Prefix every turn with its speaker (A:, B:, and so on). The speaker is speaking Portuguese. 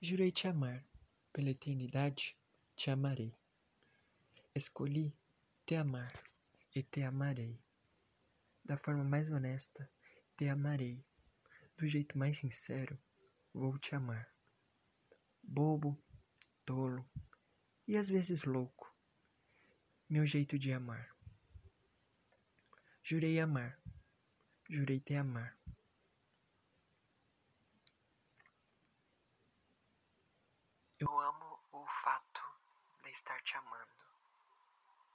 A: Jurei te amar, pela eternidade te amarei. Escolhi te amar e te amarei. Da forma mais honesta, te amarei. Do jeito mais sincero, vou te amar. Bobo, tolo e às vezes louco, meu jeito de amar. Jurei amar, jurei te amar. Eu amo o fato de estar te amando.